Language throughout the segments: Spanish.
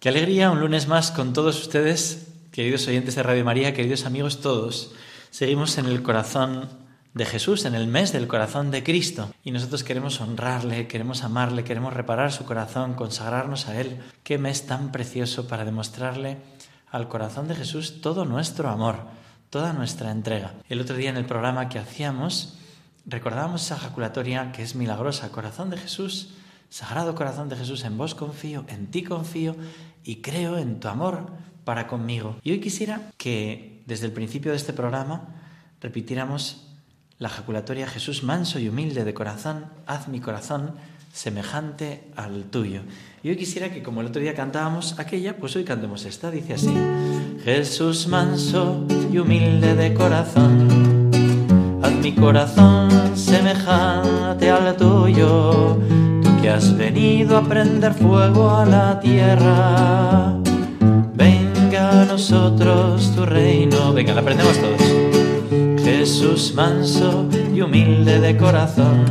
Qué alegría un lunes más con todos ustedes, queridos oyentes de Radio María, queridos amigos todos. Seguimos en el corazón de Jesús, en el mes del corazón de Cristo. Y nosotros queremos honrarle, queremos amarle, queremos reparar su corazón, consagrarnos a Él. Qué mes tan precioso para demostrarle al corazón de Jesús todo nuestro amor, toda nuestra entrega. El otro día en el programa que hacíamos, recordábamos esa ejaculatoria que es milagrosa, corazón de Jesús. Sagrado corazón de Jesús, en vos confío, en ti confío y creo en tu amor para conmigo. Y hoy quisiera que desde el principio de este programa repitiéramos la ejaculatoria Jesús manso y humilde de corazón, haz mi corazón semejante al tuyo. Y hoy quisiera que como el otro día cantábamos aquella, pues hoy cantemos esta. Dice así, Jesús manso y humilde de corazón, haz mi corazón semejante al tuyo has venido a prender fuego a la tierra. Venga a nosotros tu reino. Venga, la aprendemos todos. Jesús manso y humilde de corazón,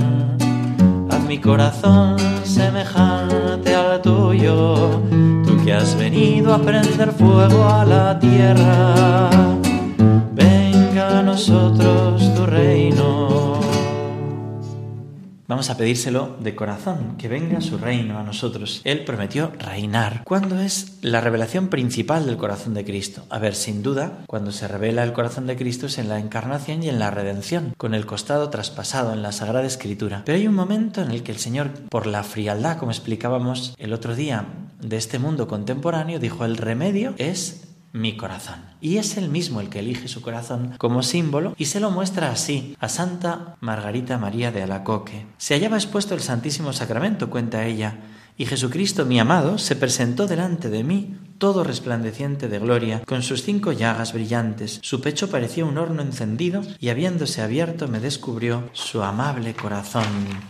haz mi corazón semejante al tuyo. Tú que has venido a prender fuego a la tierra. Venga a nosotros Vamos a pedírselo de corazón, que venga su reino a nosotros. Él prometió reinar. ¿Cuándo es la revelación principal del corazón de Cristo? A ver, sin duda, cuando se revela el corazón de Cristo es en la encarnación y en la redención, con el costado traspasado en la Sagrada Escritura. Pero hay un momento en el que el Señor, por la frialdad, como explicábamos el otro día, de este mundo contemporáneo, dijo, el remedio es mi corazón. Y es él mismo el que elige su corazón como símbolo y se lo muestra así a Santa Margarita María de Alacoque. Se hallaba expuesto el Santísimo Sacramento, cuenta ella, y Jesucristo, mi amado, se presentó delante de mí todo resplandeciente de gloria, con sus cinco llagas brillantes. Su pecho parecía un horno encendido y habiéndose abierto me descubrió su amable corazón.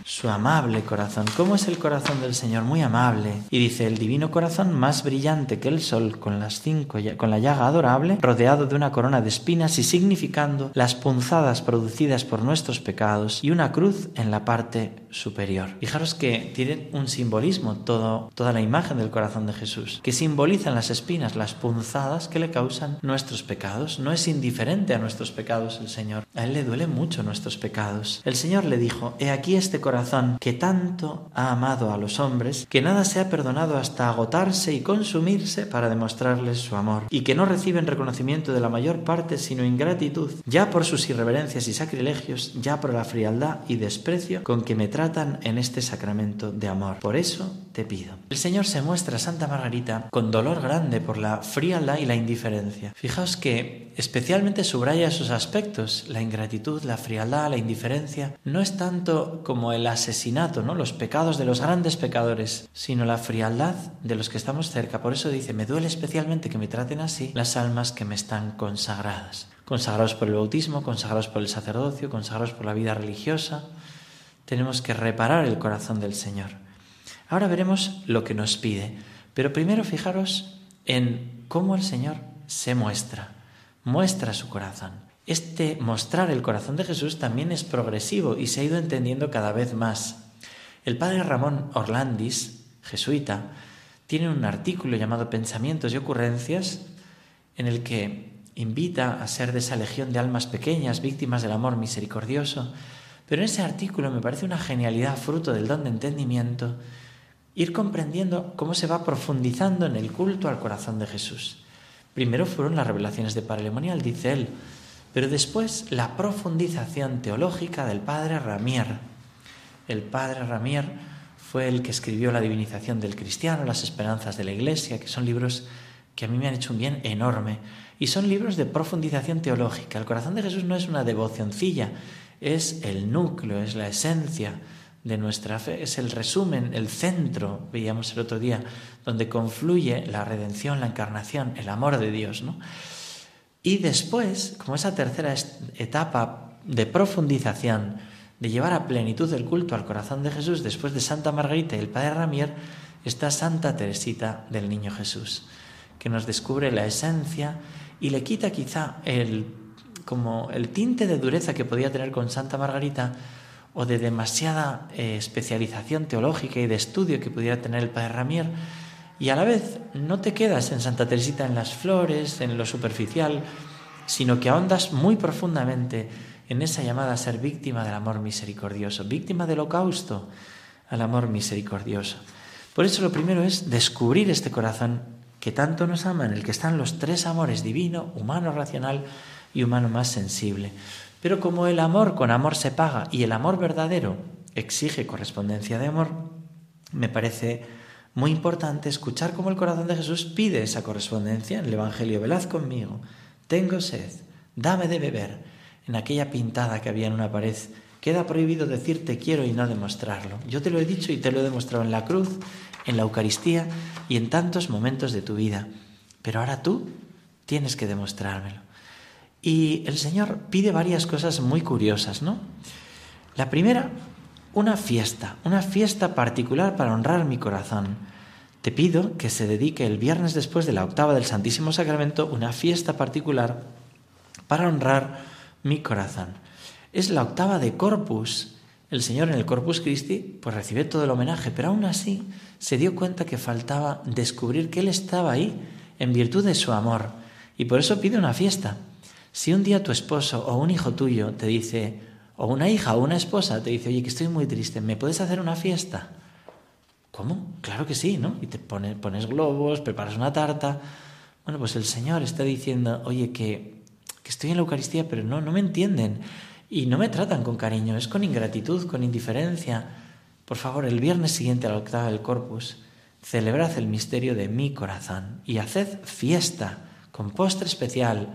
Su amable corazón. ¿Cómo es el corazón del Señor? Muy amable. Y dice, el divino corazón más brillante que el sol, con las cinco, con la llaga adorable, rodeado de una corona de espinas y significando las punzadas producidas por nuestros pecados y una cruz en la parte superior. Fijaros que tiene un simbolismo todo, toda la imagen del corazón de Jesús, que simbolizan las espinas, las punzadas que le causan nuestros pecados. No es indiferente a nuestros pecados el Señor. A Él le duelen mucho nuestros pecados. El Señor le dijo, He aquí este corazón que tanto ha amado a los hombres, que nada se ha perdonado hasta agotarse y consumirse para demostrarles su amor, y que no reciben reconocimiento de la mayor parte sino ingratitud, ya por sus irreverencias y sacrilegios, ya por la frialdad y desprecio con que me tratan en este sacramento de amor. Por eso te pido. El Señor se muestra a Santa Margarita con dolor por la frialdad y la indiferencia. Fijaos que especialmente subraya esos aspectos, la ingratitud, la frialdad, la indiferencia. No es tanto como el asesinato, ¿no? los pecados de los grandes pecadores, sino la frialdad de los que estamos cerca. Por eso dice, me duele especialmente que me traten así las almas que me están consagradas. Consagrados por el bautismo, consagrados por el sacerdocio, consagrados por la vida religiosa. Tenemos que reparar el corazón del Señor. Ahora veremos lo que nos pide. Pero primero fijaros en cómo el Señor se muestra, muestra su corazón. Este mostrar el corazón de Jesús también es progresivo y se ha ido entendiendo cada vez más. El padre Ramón Orlandis, jesuita, tiene un artículo llamado Pensamientos y ocurrencias en el que invita a ser de esa legión de almas pequeñas, víctimas del amor misericordioso. Pero en ese artículo me parece una genialidad, fruto del don de entendimiento, ir comprendiendo cómo se va profundizando en el culto al corazón de Jesús. Primero fueron las revelaciones de Paralemonial, dice él, pero después la profundización teológica del padre Ramier. El padre Ramier fue el que escribió La divinización del cristiano, Las esperanzas de la iglesia, que son libros que a mí me han hecho un bien enorme. Y son libros de profundización teológica. El corazón de Jesús no es una devocioncilla, es el núcleo, es la esencia de nuestra fe, es el resumen, el centro, veíamos el otro día, donde confluye la redención, la encarnación, el amor de Dios. ¿no? Y después, como esa tercera etapa de profundización, de llevar a plenitud el culto al corazón de Jesús, después de Santa Margarita y el Padre Ramier, está Santa Teresita del Niño Jesús, que nos descubre la esencia y le quita quizá el, como el tinte de dureza que podía tener con Santa Margarita o de demasiada eh, especialización teológica y de estudio que pudiera tener el Padre Ramier, y a la vez no te quedas en Santa Teresita en las flores, en lo superficial, sino que ahondas muy profundamente en esa llamada a ser víctima del amor misericordioso, víctima del holocausto al amor misericordioso. Por eso lo primero es descubrir este corazón que tanto nos ama, en el que están los tres amores, divino, humano, racional y humano más sensible. Pero como el amor con amor se paga y el amor verdadero exige correspondencia de amor, me parece muy importante escuchar cómo el corazón de Jesús pide esa correspondencia en el Evangelio. Velad conmigo, tengo sed, dame de beber. En aquella pintada que había en una pared, queda prohibido decir te quiero y no demostrarlo. Yo te lo he dicho y te lo he demostrado en la cruz, en la Eucaristía y en tantos momentos de tu vida. Pero ahora tú tienes que demostrármelo. Y el Señor pide varias cosas muy curiosas, ¿no? La primera, una fiesta, una fiesta particular para honrar mi corazón. Te pido que se dedique el viernes después de la octava del Santísimo Sacramento una fiesta particular para honrar mi corazón. Es la octava de Corpus. El Señor en el Corpus Christi pues recibe todo el homenaje, pero aún así se dio cuenta que faltaba descubrir que Él estaba ahí en virtud de su amor y por eso pide una fiesta. Si un día tu esposo o un hijo tuyo te dice, o una hija o una esposa te dice, oye, que estoy muy triste, ¿me puedes hacer una fiesta? ¿Cómo? Claro que sí, ¿no? Y te pones, globos, preparas una tarta. Bueno, pues el Señor está diciendo, oye, que, que estoy en la Eucaristía, pero no, no me entienden y no me tratan con cariño, es con ingratitud, con indiferencia. Por favor, el viernes siguiente a la octava del Corpus, celebrad el misterio de mi corazón y haced fiesta con postre especial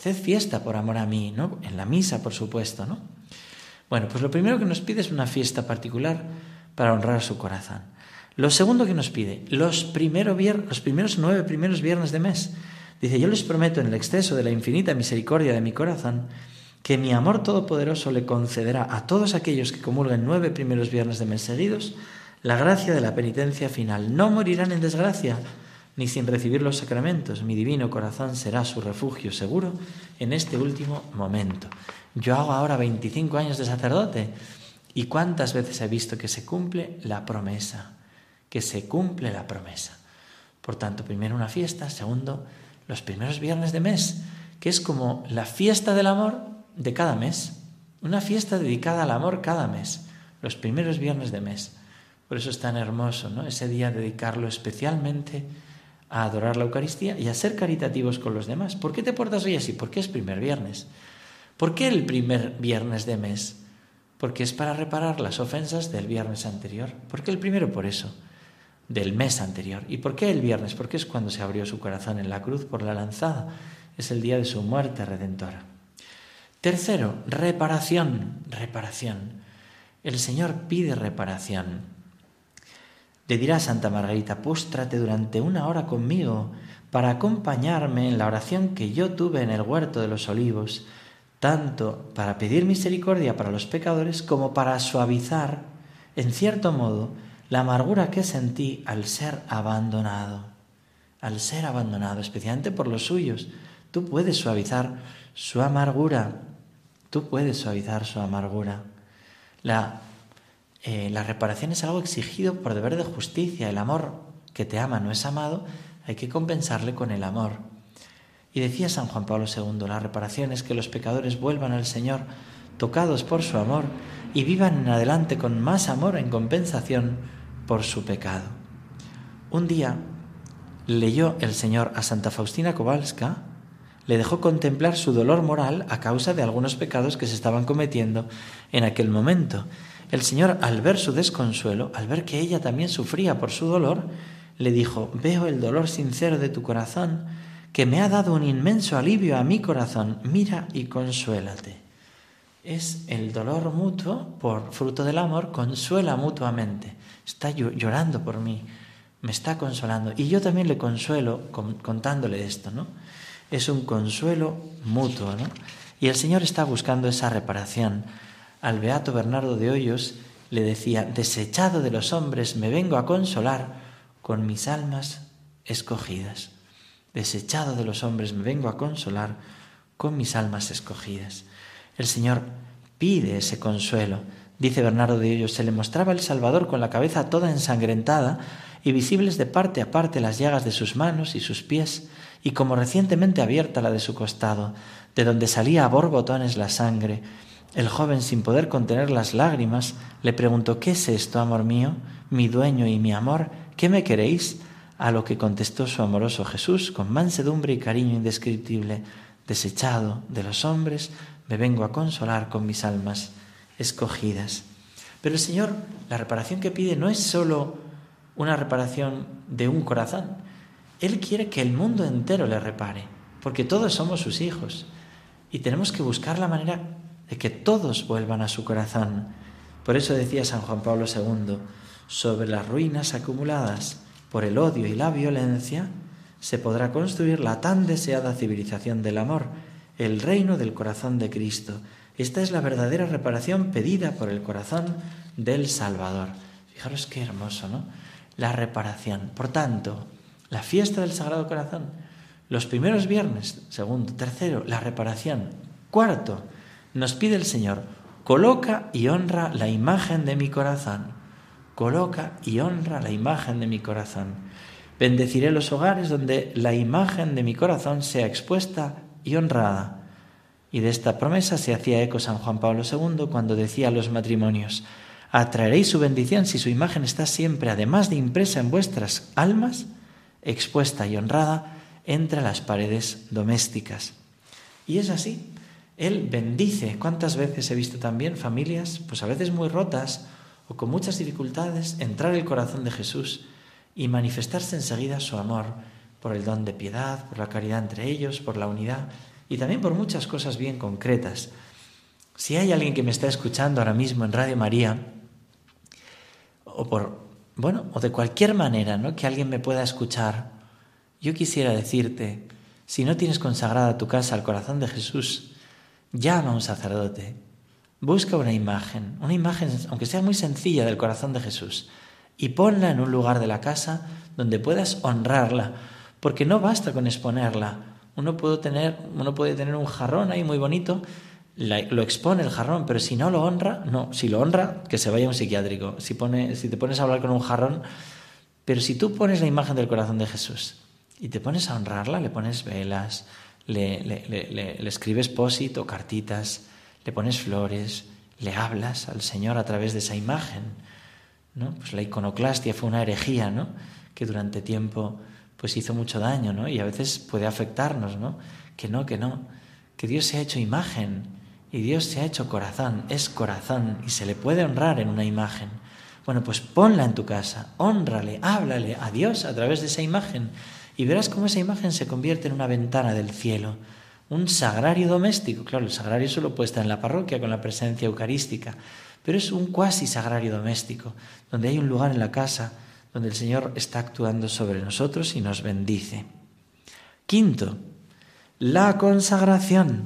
Haced fiesta por amor a mí, ¿no? En la misa, por supuesto, ¿no? Bueno, pues lo primero que nos pide es una fiesta particular para honrar su corazón. Lo segundo que nos pide, los, primero los primeros nueve primeros viernes de mes. Dice, yo les prometo en el exceso de la infinita misericordia de mi corazón que mi amor todopoderoso le concederá a todos aquellos que comulguen nueve primeros viernes de mes seguidos la gracia de la penitencia final. No morirán en desgracia, ni sin recibir los sacramentos. Mi divino corazón será su refugio seguro en este último momento. Yo hago ahora 25 años de sacerdote y cuántas veces he visto que se cumple la promesa, que se cumple la promesa. Por tanto, primero una fiesta, segundo, los primeros viernes de mes, que es como la fiesta del amor de cada mes, una fiesta dedicada al amor cada mes, los primeros viernes de mes. Por eso es tan hermoso, ¿no? Ese día dedicarlo especialmente a adorar la Eucaristía y a ser caritativos con los demás. ¿Por qué te portas hoy así? Porque es primer viernes. ¿Por qué el primer viernes de mes? Porque es para reparar las ofensas del viernes anterior. ¿Por qué el primero? Por eso, del mes anterior. ¿Y por qué el viernes? Porque es cuando se abrió su corazón en la cruz por la lanzada. Es el día de su muerte redentora. Tercero, reparación. Reparación. El Señor pide reparación. Le dirá Santa Margarita, póstrate durante una hora conmigo para acompañarme en la oración que yo tuve en el huerto de los olivos, tanto para pedir misericordia para los pecadores como para suavizar, en cierto modo, la amargura que sentí al ser abandonado, al ser abandonado, especialmente por los suyos. Tú puedes suavizar su amargura, tú puedes suavizar su amargura. La eh, la reparación es algo exigido por deber de justicia. El amor que te ama no es amado, hay que compensarle con el amor. Y decía San Juan Pablo II, la reparación es que los pecadores vuelvan al Señor tocados por su amor y vivan en adelante con más amor en compensación por su pecado. Un día leyó el Señor a Santa Faustina Kowalska, le dejó contemplar su dolor moral a causa de algunos pecados que se estaban cometiendo en aquel momento el Señor, al ver su desconsuelo, al ver que ella también sufría por su dolor, le dijo, veo el dolor sincero de tu corazón, que me ha dado un inmenso alivio a mi corazón, mira y consuélate. Es el dolor mutuo por fruto del amor, consuela mutuamente, está llorando por mí, me está consolando. Y yo también le consuelo contándole esto, ¿no? Es un consuelo mutuo, ¿no? Y el Señor está buscando esa reparación. Al beato Bernardo de Hoyos le decía, desechado de los hombres, me vengo a consolar con mis almas escogidas. Desechado de los hombres, me vengo a consolar con mis almas escogidas. El Señor pide ese consuelo. Dice Bernardo de Hoyos, se le mostraba el Salvador con la cabeza toda ensangrentada y visibles de parte a parte las llagas de sus manos y sus pies, y como recientemente abierta la de su costado, de donde salía a borbotones la sangre. El joven, sin poder contener las lágrimas, le preguntó ¿Qué es esto, amor mío, mi dueño y mi amor? ¿Qué me queréis? A lo que contestó su amoroso Jesús con mansedumbre y cariño indescriptible, desechado de los hombres, me vengo a consolar con mis almas escogidas. Pero el Señor, la reparación que pide no es sólo una reparación de un corazón. Él quiere que el mundo entero le repare, porque todos somos sus hijos. Y tenemos que buscar la manera de que todos vuelvan a su corazón. Por eso decía San Juan Pablo II, sobre las ruinas acumuladas por el odio y la violencia, se podrá construir la tan deseada civilización del amor, el reino del corazón de Cristo. Esta es la verdadera reparación pedida por el corazón del Salvador. Fijaros qué hermoso, ¿no? la reparación. Por tanto, la fiesta del Sagrado Corazón, los primeros viernes, segundo, tercero, la reparación. Cuarto, nos pide el Señor, coloca y honra la imagen de mi corazón. Coloca y honra la imagen de mi corazón. Bendeciré los hogares donde la imagen de mi corazón sea expuesta y honrada. Y de esta promesa se hacía eco San Juan Pablo II cuando decía a los matrimonios, atraeréis su bendición si su imagen está siempre, además de impresa en vuestras almas, expuesta y honrada entre las paredes domésticas. Y es así. Él bendice. ¿Cuántas veces he visto también familias, pues a veces muy rotas o con muchas dificultades, entrar el corazón de Jesús y manifestarse enseguida su amor por el don de piedad, por la caridad entre ellos, por la unidad y también por muchas cosas bien concretas. Si hay alguien que me está escuchando ahora mismo en Radio María, o por, bueno, o de cualquier manera, ¿no? Que alguien me pueda escuchar. Yo quisiera decirte, si no tienes consagrada tu casa al corazón de Jesús, llama a un sacerdote, busca una imagen, una imagen, aunque sea muy sencilla, del corazón de Jesús, y ponla en un lugar de la casa donde puedas honrarla, porque no basta con exponerla. Uno puede tener, uno puede tener un jarrón ahí muy bonito, lo expone el jarrón, pero si no lo honra, no, si lo honra, que se vaya a un psiquiátrico. Si, te pones a hablar con un jarrón, pero si tú pones la imagen del corazón de Jesús y te pones a honrarla, le pones velas, le, escribes posit o cartitas, le pones flores, le hablas al Señor a través de esa imagen. ¿no? Pues la iconoclastia fue una herejía, ¿no? Que durante tiempo pues hizo mucho daño, ¿no? Y a veces puede afectarnos, ¿no? Que no, que no, que Dios se ha hecho imagen y Dios se ha hecho corazón, es corazón y se le puede honrar en una imagen. Bueno, pues ponla en tu casa, honrale, háblale a Dios a través de esa imagen y verás cómo esa imagen se convierte en una ventana del cielo, un sagrario doméstico. Claro, el sagrario solo puede estar en la parroquia con la presencia eucarística, pero es un cuasi sagrario doméstico, donde hay un lugar en la casa donde el Señor está actuando sobre nosotros y nos bendice. Quinto, la consagración.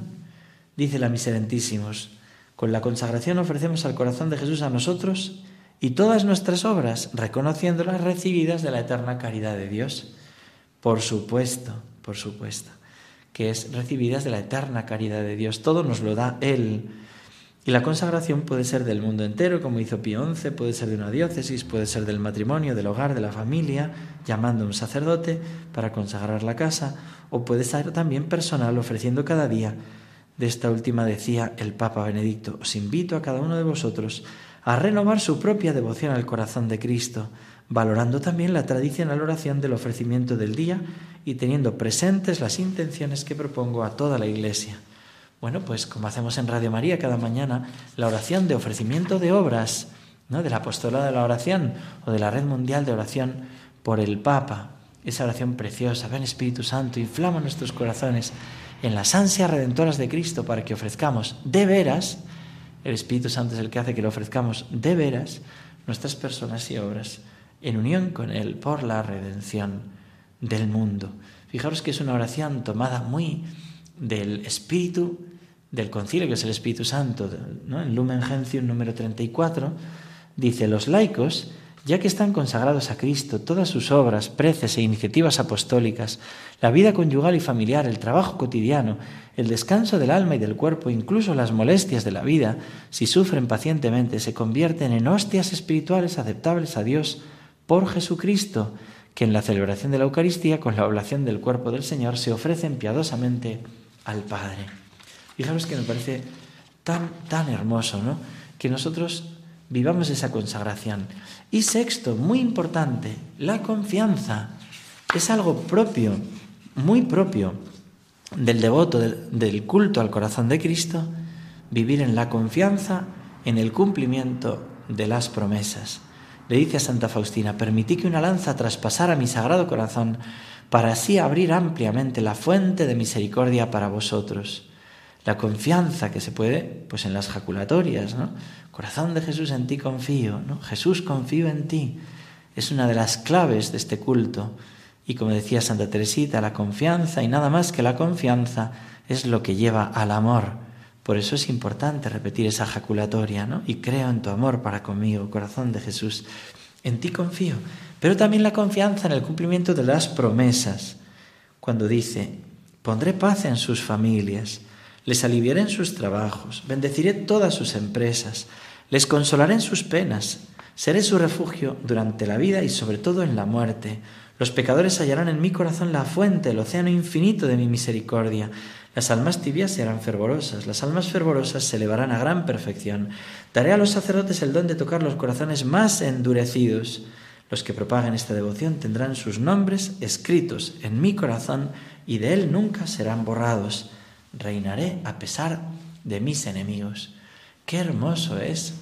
Dice la Miserentísimos, con la consagración ofrecemos al corazón de Jesús a nosotros y todas nuestras obras, reconociéndolas recibidas de la eterna caridad de Dios. Por supuesto, por supuesto, que es recibidas de la eterna caridad de Dios. Todo nos lo da Él. Y la consagración puede ser del mundo entero, como hizo Pío XI, puede ser de una diócesis, puede ser del matrimonio, del hogar, de la familia, llamando a un sacerdote para consagrar la casa, o puede ser también personal, ofreciendo cada día de esta última decía el Papa Benedicto, os invito a cada uno de vosotros a renovar su propia devoción al corazón de Cristo, valorando también la tradicional oración del ofrecimiento del día y teniendo presentes las intenciones que propongo a toda la Iglesia. Bueno, pues como hacemos en Radio María cada mañana, la oración de ofrecimiento de obras, ¿no? Del apostolado de la oración o de la red mundial de oración por el Papa. Esa oración preciosa, ven Espíritu Santo, inflama nuestros corazones en las ansias redentoras de Cristo para que ofrezcamos de veras, el Espíritu Santo es el que hace que lo ofrezcamos de veras, nuestras personas y obras en unión con Él por la redención del mundo. Fijaros que es una oración tomada muy del Espíritu del concilio, que es el Espíritu Santo, ¿no? en Lumen Gentium número 34, dice, los laicos, ya que están consagrados a Cristo, todas sus obras, preces e iniciativas apostólicas, la vida conyugal y familiar, el trabajo cotidiano, el descanso del alma y del cuerpo, incluso las molestias de la vida, si sufren pacientemente, se convierten en hostias espirituales aceptables a Dios por Jesucristo, que en la celebración de la Eucaristía, con la oblación del cuerpo del Señor, se ofrecen piadosamente al Padre. Fijaros que me parece tan, tan hermoso, ¿no? Que nosotros vivamos esa consagración. Y sexto, muy importante, la confianza. Es algo propio, muy propio del devoto, del, del culto al corazón de Cristo, vivir en la confianza en el cumplimiento de las promesas. Le dice a Santa Faustina, permití que una lanza traspasara mi sagrado corazón para así abrir ampliamente la fuente de misericordia para vosotros. La confianza que se puede, pues en las jaculatorias, ¿no? Corazón de Jesús, en ti confío, ¿no? Jesús, confío en ti. Es una de las claves de este culto. Y como decía Santa Teresita, la confianza y nada más que la confianza es lo que lleva al amor. Por eso es importante repetir esa jaculatoria, ¿no? Y creo en tu amor para conmigo, corazón de Jesús. En ti confío. Pero también la confianza en el cumplimiento de las promesas. Cuando dice, pondré paz en sus familias, les aliviaré en sus trabajos, bendeciré todas sus empresas, les consolaré en sus penas, seré su refugio durante la vida y sobre todo en la muerte. Los pecadores hallarán en mi corazón la fuente, el océano infinito de mi misericordia. Las almas tibias serán fervorosas, las almas fervorosas se elevarán a gran perfección. Daré a los sacerdotes el don de tocar los corazones más endurecidos. Los que propaguen esta devoción tendrán sus nombres escritos en mi corazón y de él nunca serán borrados reinaré a pesar de mis enemigos. Qué hermoso es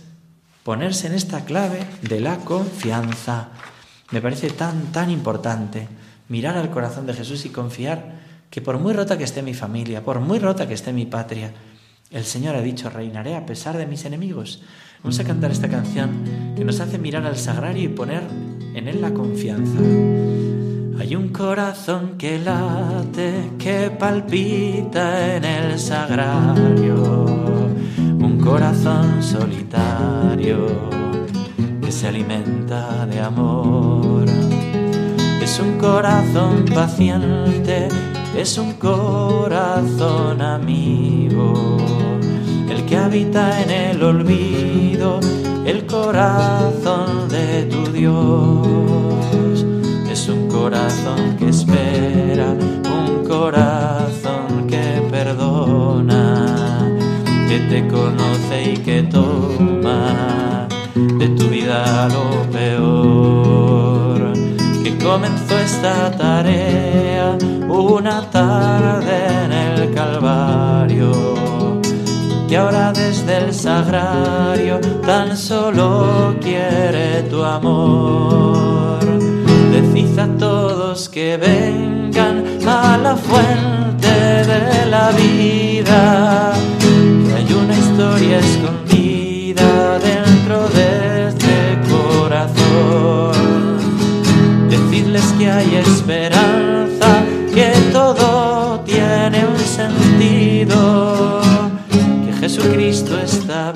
ponerse en esta clave de la confianza. Me parece tan, tan importante mirar al corazón de Jesús y confiar que por muy rota que esté mi familia, por muy rota que esté mi patria, el Señor ha dicho, reinaré a pesar de mis enemigos. Vamos a cantar esta canción que nos hace mirar al sagrario y poner en él la confianza. Hay un corazón que late, que palpita en el sagrario, un corazón solitario que se alimenta de amor. Es un corazón paciente, es un corazón amigo, el que habita en el olvido, el corazón de tu Dios corazón que espera, un corazón que perdona, que te conoce y que toma de tu vida lo peor. Que comenzó esta tarea tan solo quiere tu amor Decid a todos que vengan a la fuente de la vida, que hay una historia escondida dentro de este corazón. Decidles que hay esperanza, que todo tiene un sentido, que Jesucristo está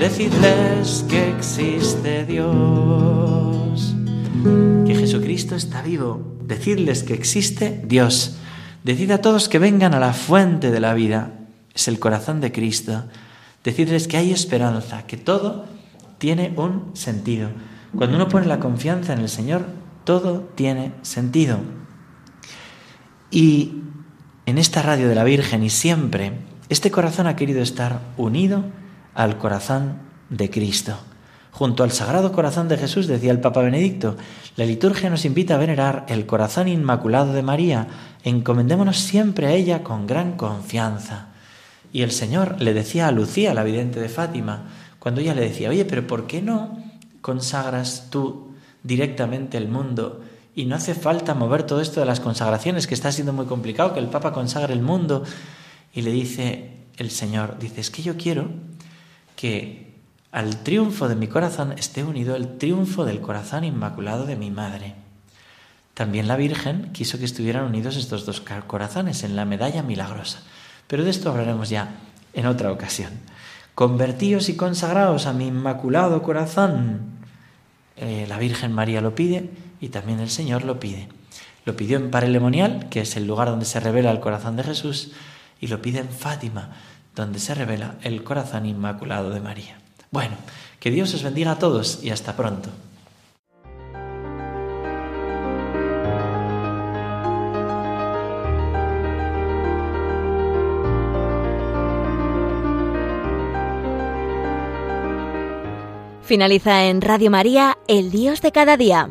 Decidles que existe Dios que Jesucristo está vivo. Decidles que existe Dios. Decid a todos que vengan a la fuente de la vida. Es el corazón de Cristo. Decidles que hay esperanza, que todo tiene un sentido. Cuando uno pone la confianza en el Señor, todo tiene sentido. Y en esta radio de la Virgen y siempre, este corazón ha querido estar unido al corazón de Cristo. Junto al Sagrado Corazón de Jesús, decía el Papa Benedicto, la liturgia nos invita a venerar el corazón inmaculado de María. Encomendémonos siempre a ella con gran confianza. Y el Señor le decía a Lucía, la vidente de Fátima, cuando ella le decía, oye, pero ¿por qué no consagras tú directamente el mundo y no hace falta mover todo esto de las consagraciones, que está siendo muy complicado, que el Papa consagre el mundo? Y le dice el Señor, dice, es que yo quiero que al triunfo de mi corazón esté unido el triunfo del corazón inmaculado de mi madre. También la Virgen quiso que estuvieran unidos estos dos corazones en la medalla milagrosa. Pero de esto hablaremos ya en otra ocasión. Convertíos y consagraos a mi inmaculado corazón. Eh, la Virgen María lo pide y también el Señor lo pide. Lo pidió en Parelemonial, que es el lugar donde se revela el corazón de Jesús, y lo pide en Fátima, donde se revela el corazón inmaculado de María. Bueno, que Dios os bendiga a todos y hasta pronto. Finaliza en Radio María, El Dios de cada día.